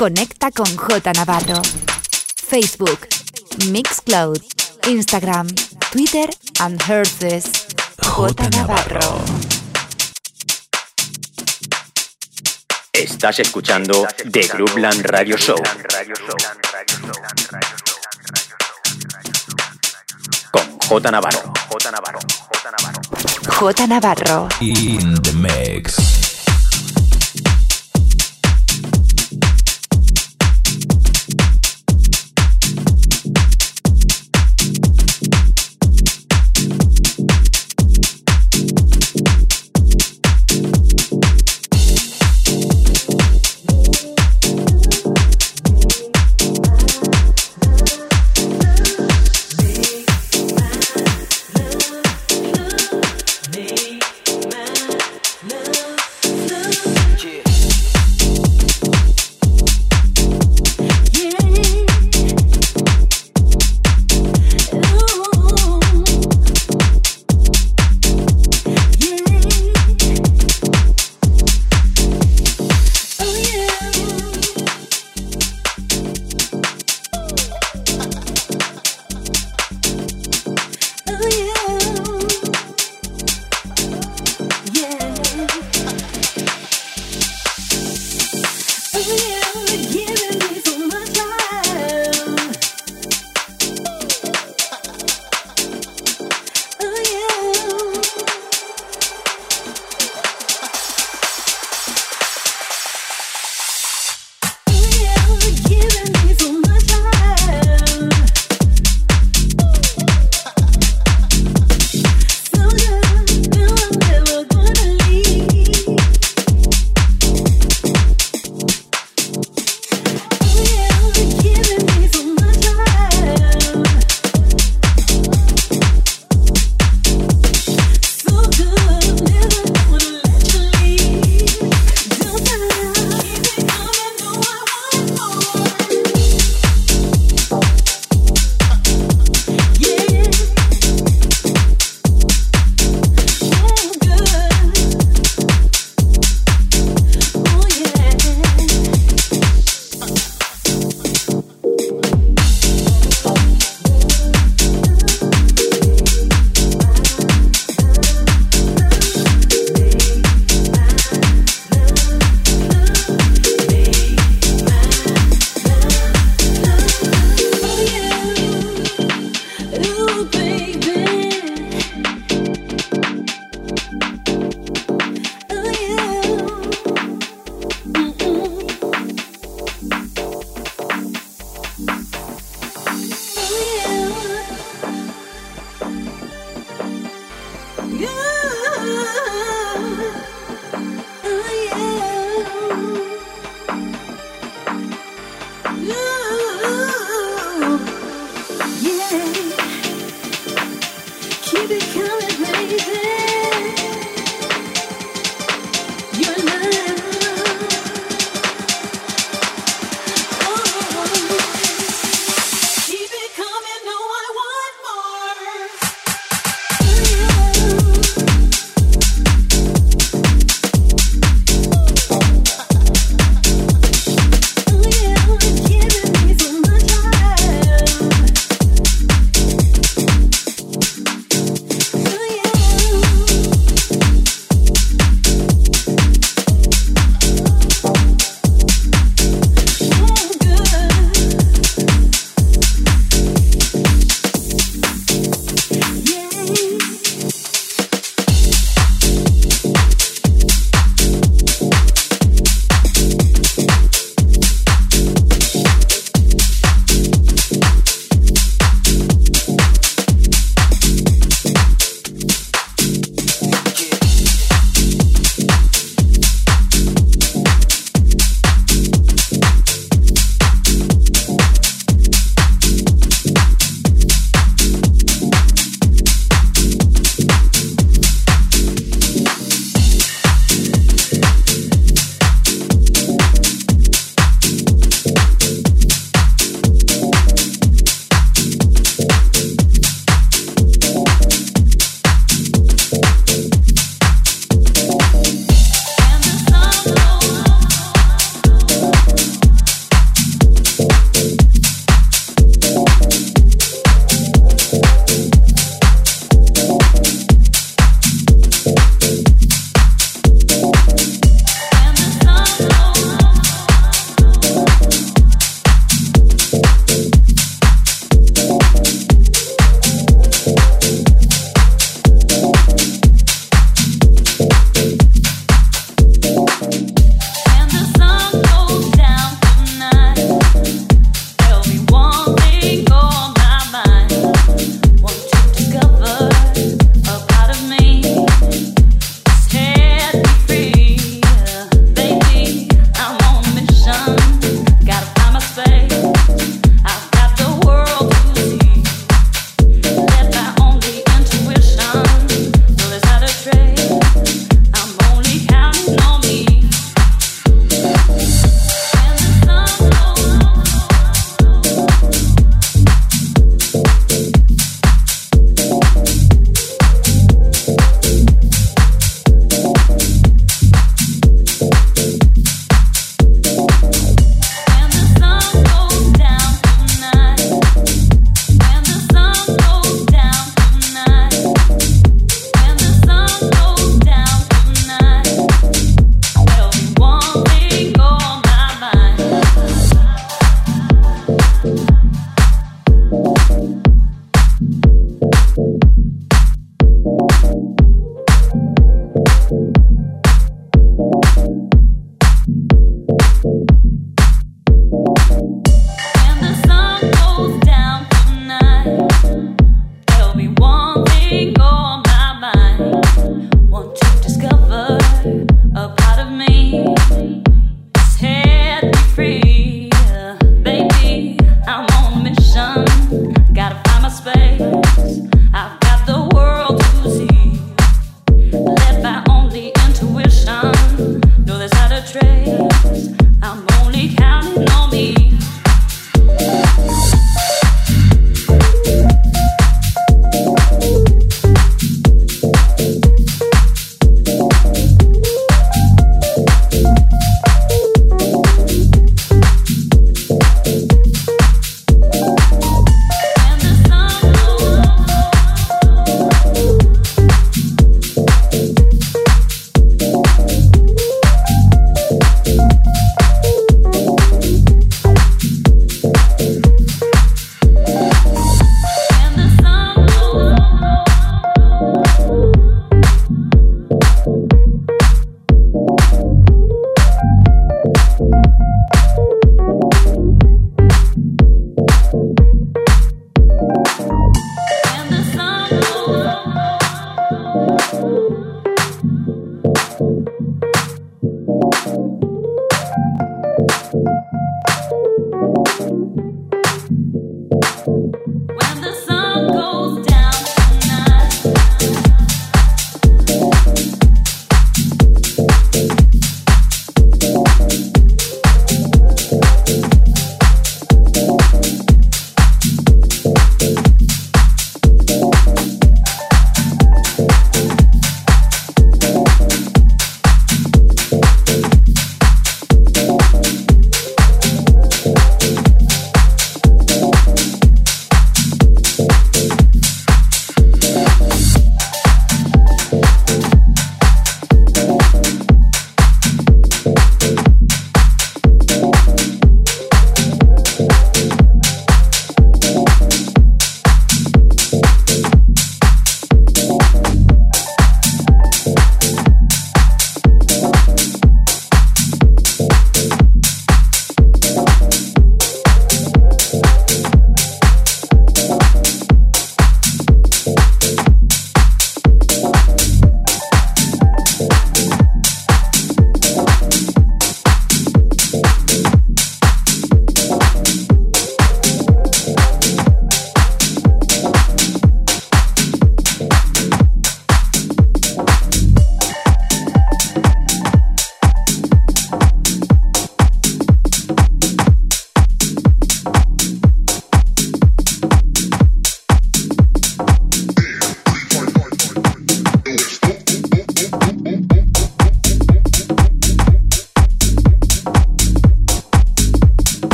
Conecta con J Navarro. Facebook, Mixcloud, Instagram, Twitter and Herces. J Navarro. Estás escuchando The Groupland Radio Show. Con J Navarro. J Navarro. J Navarro. J Navarro. In the mix.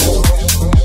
Thank you.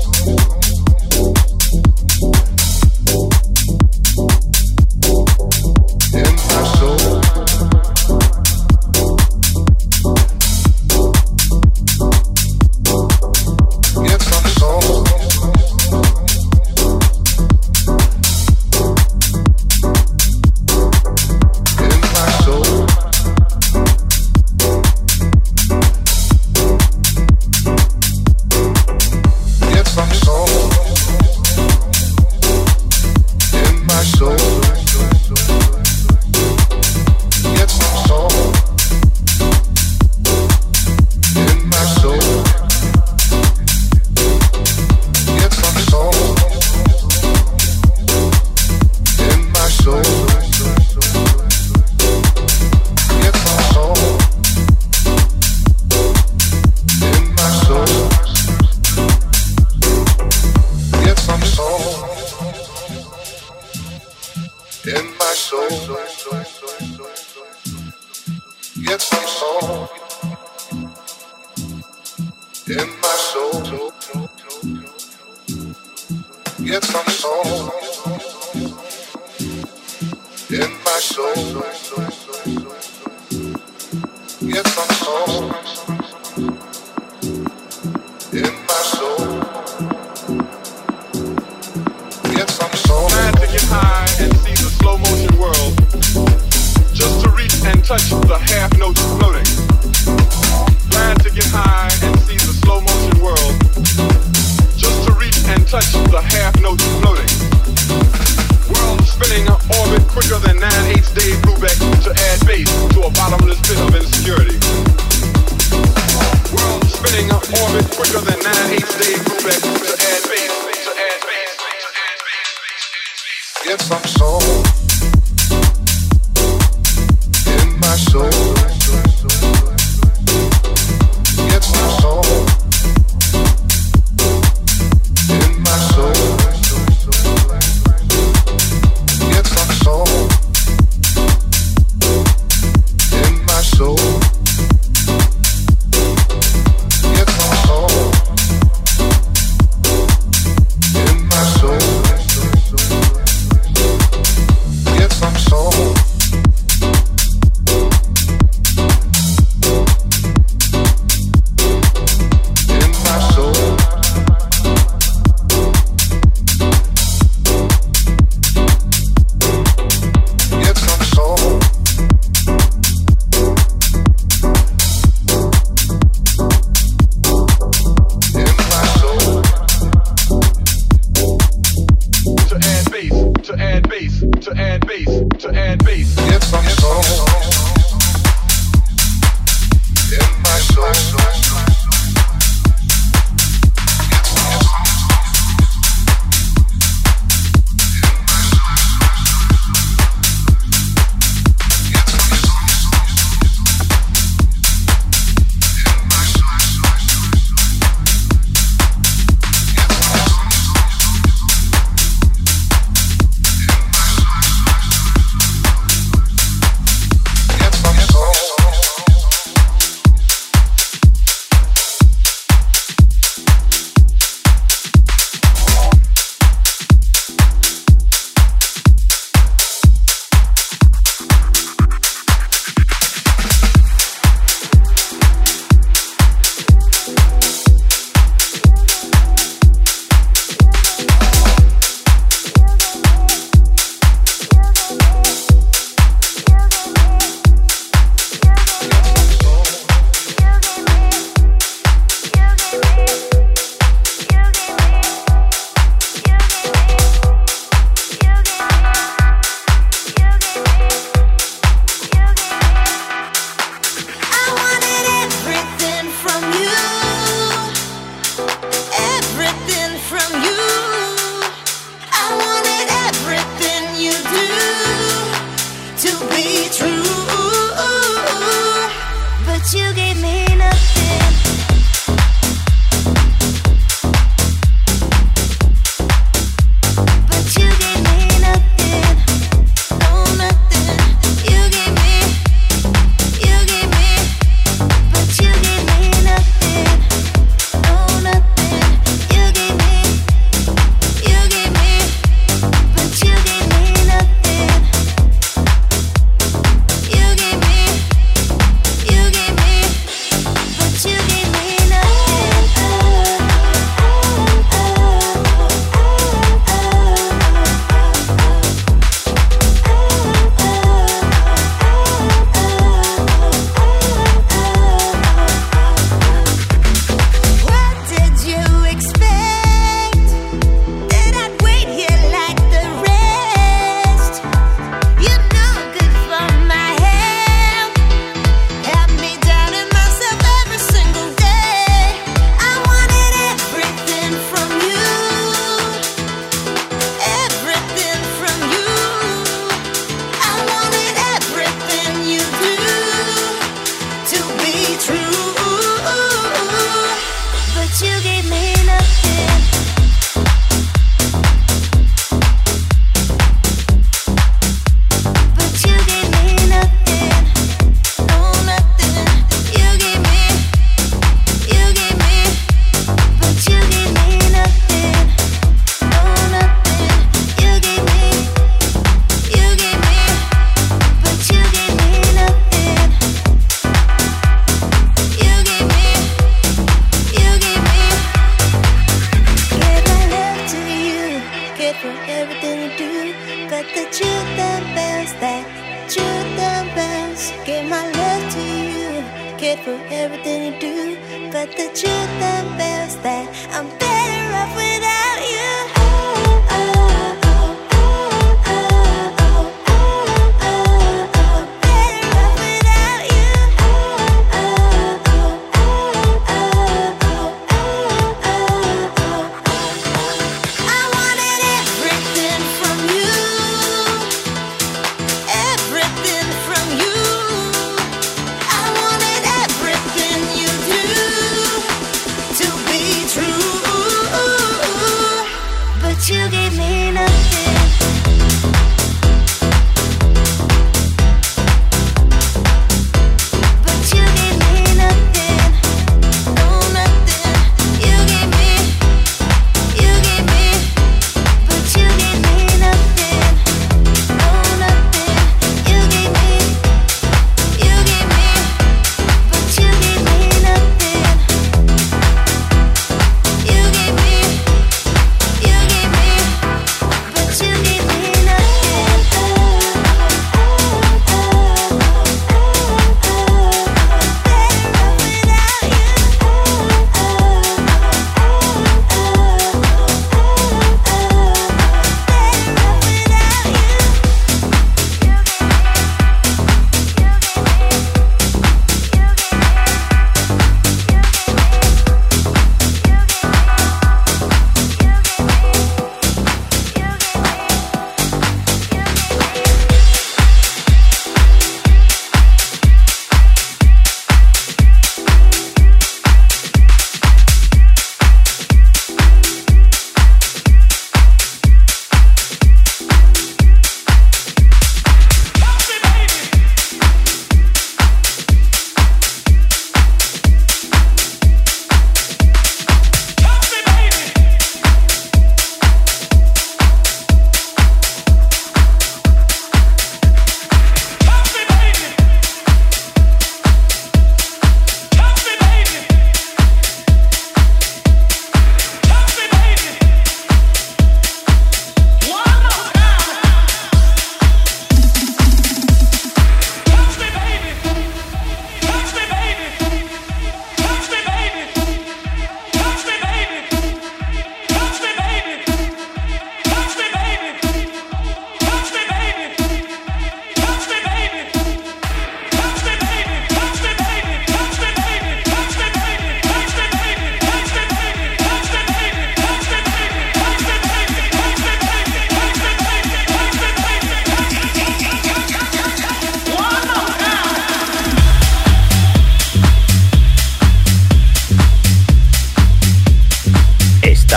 Some soul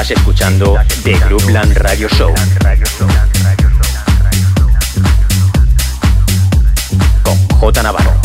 Estás escuchando The Groupland Radio Show. Con J. Navarro.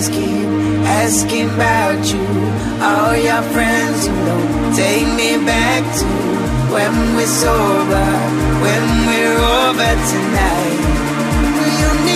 friends keep asking about you. All your friends, who don't take me back to when we're sober, when we're over tonight. You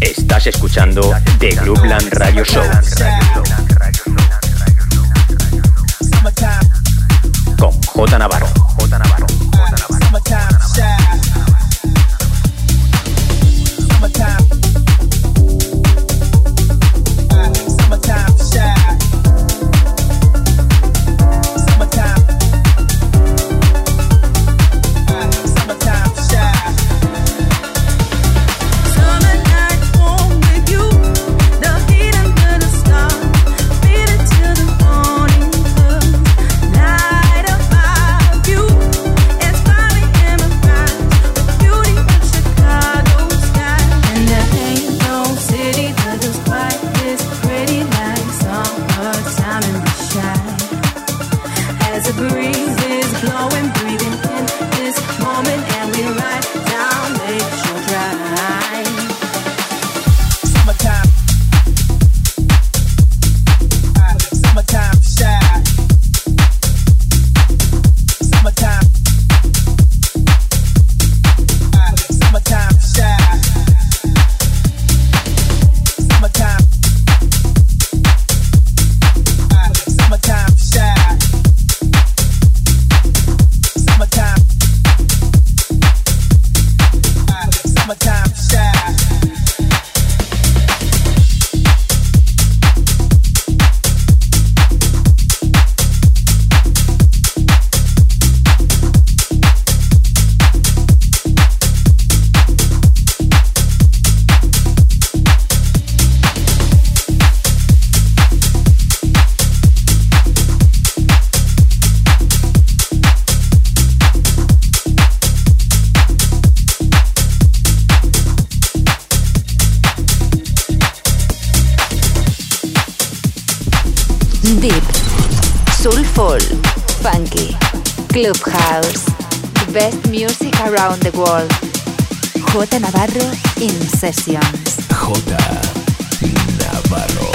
Estás escuchando The Clubland Radio Show. Con J Navarro. Clubhouse. Best music around the world. J Navarro in sessions. J Navarro.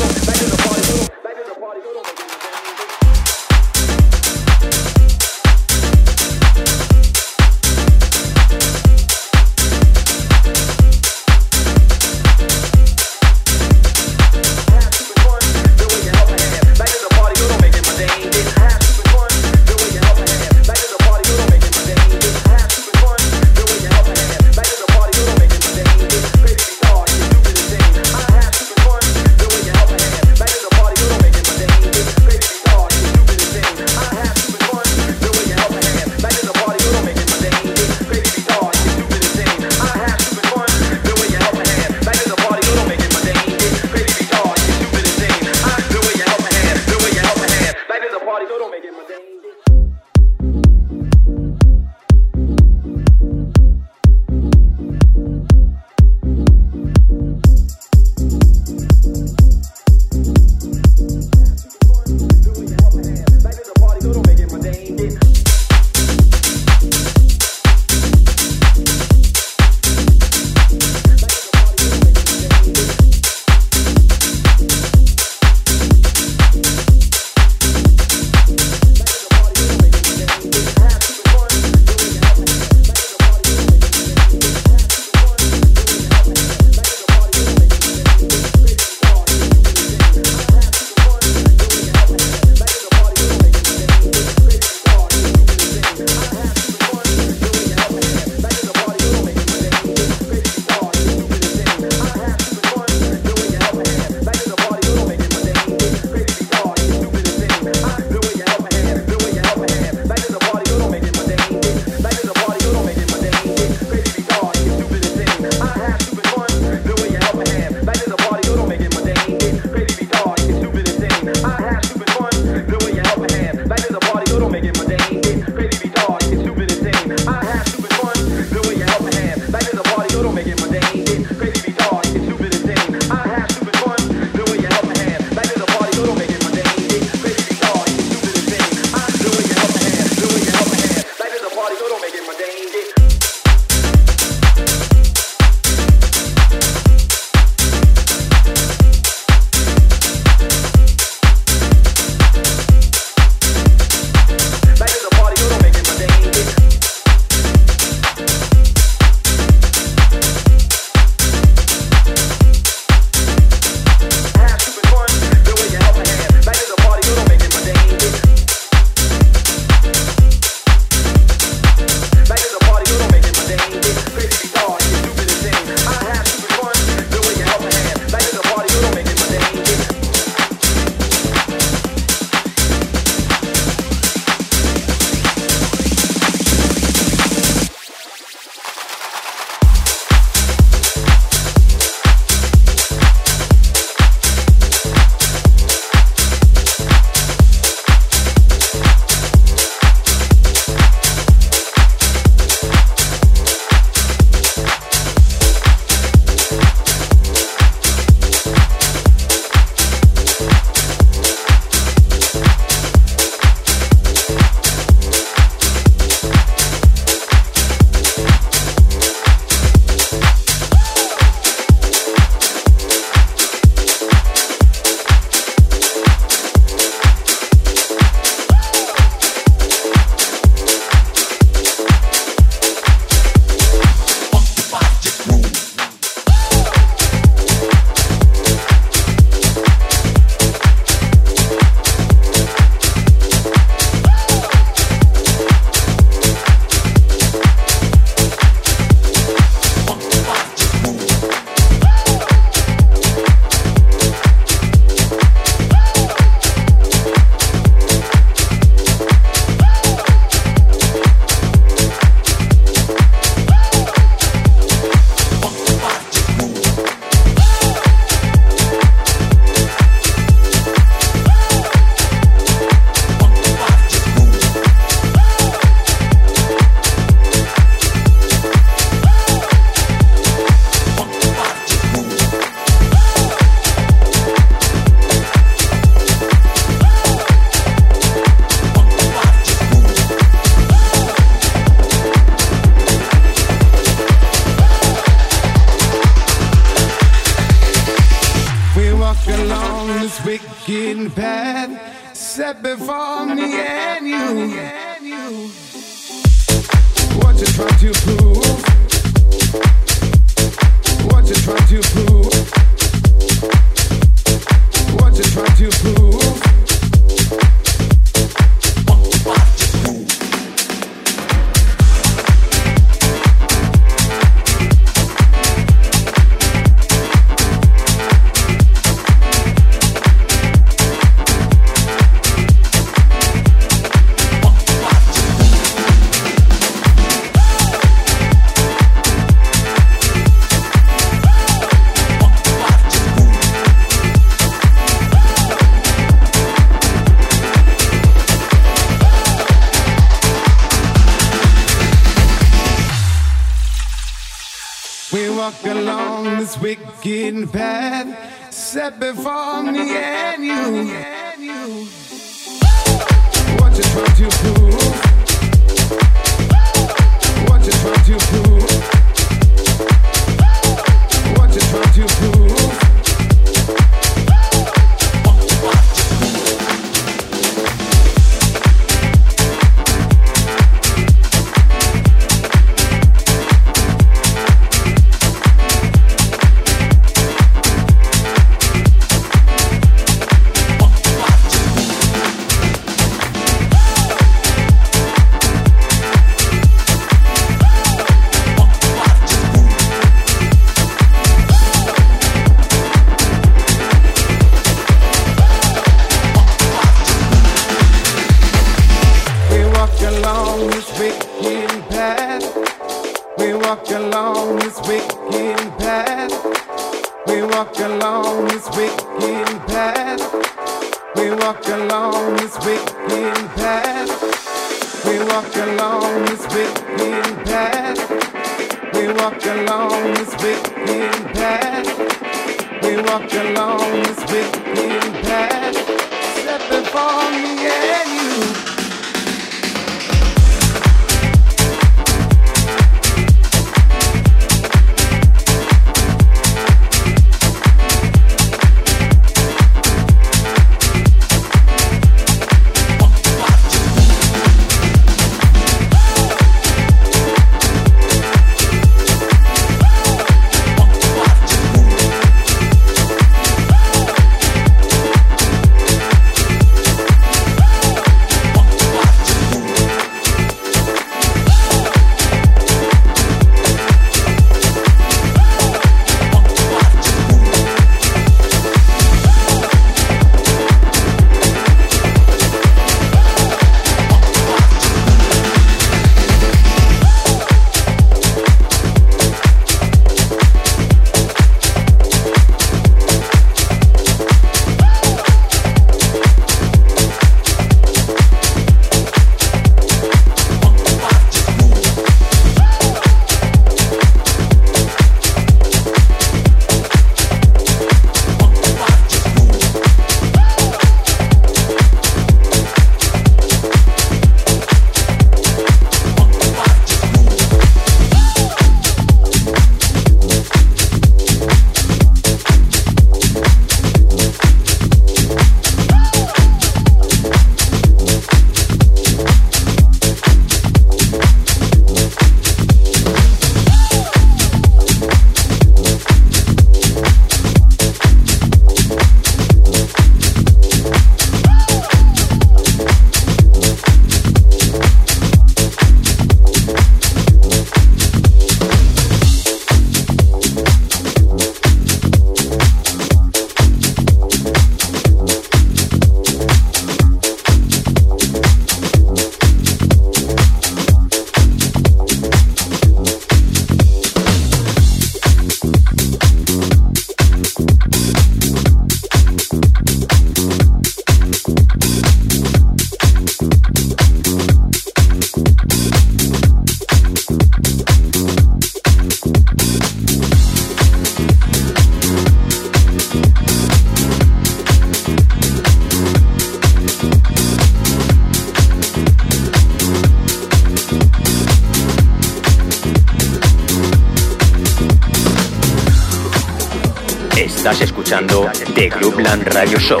Radio Show.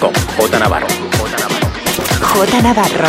Con J Navarro. J Navarro. J Navarro.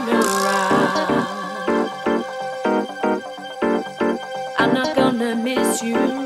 I'm not gonna miss you.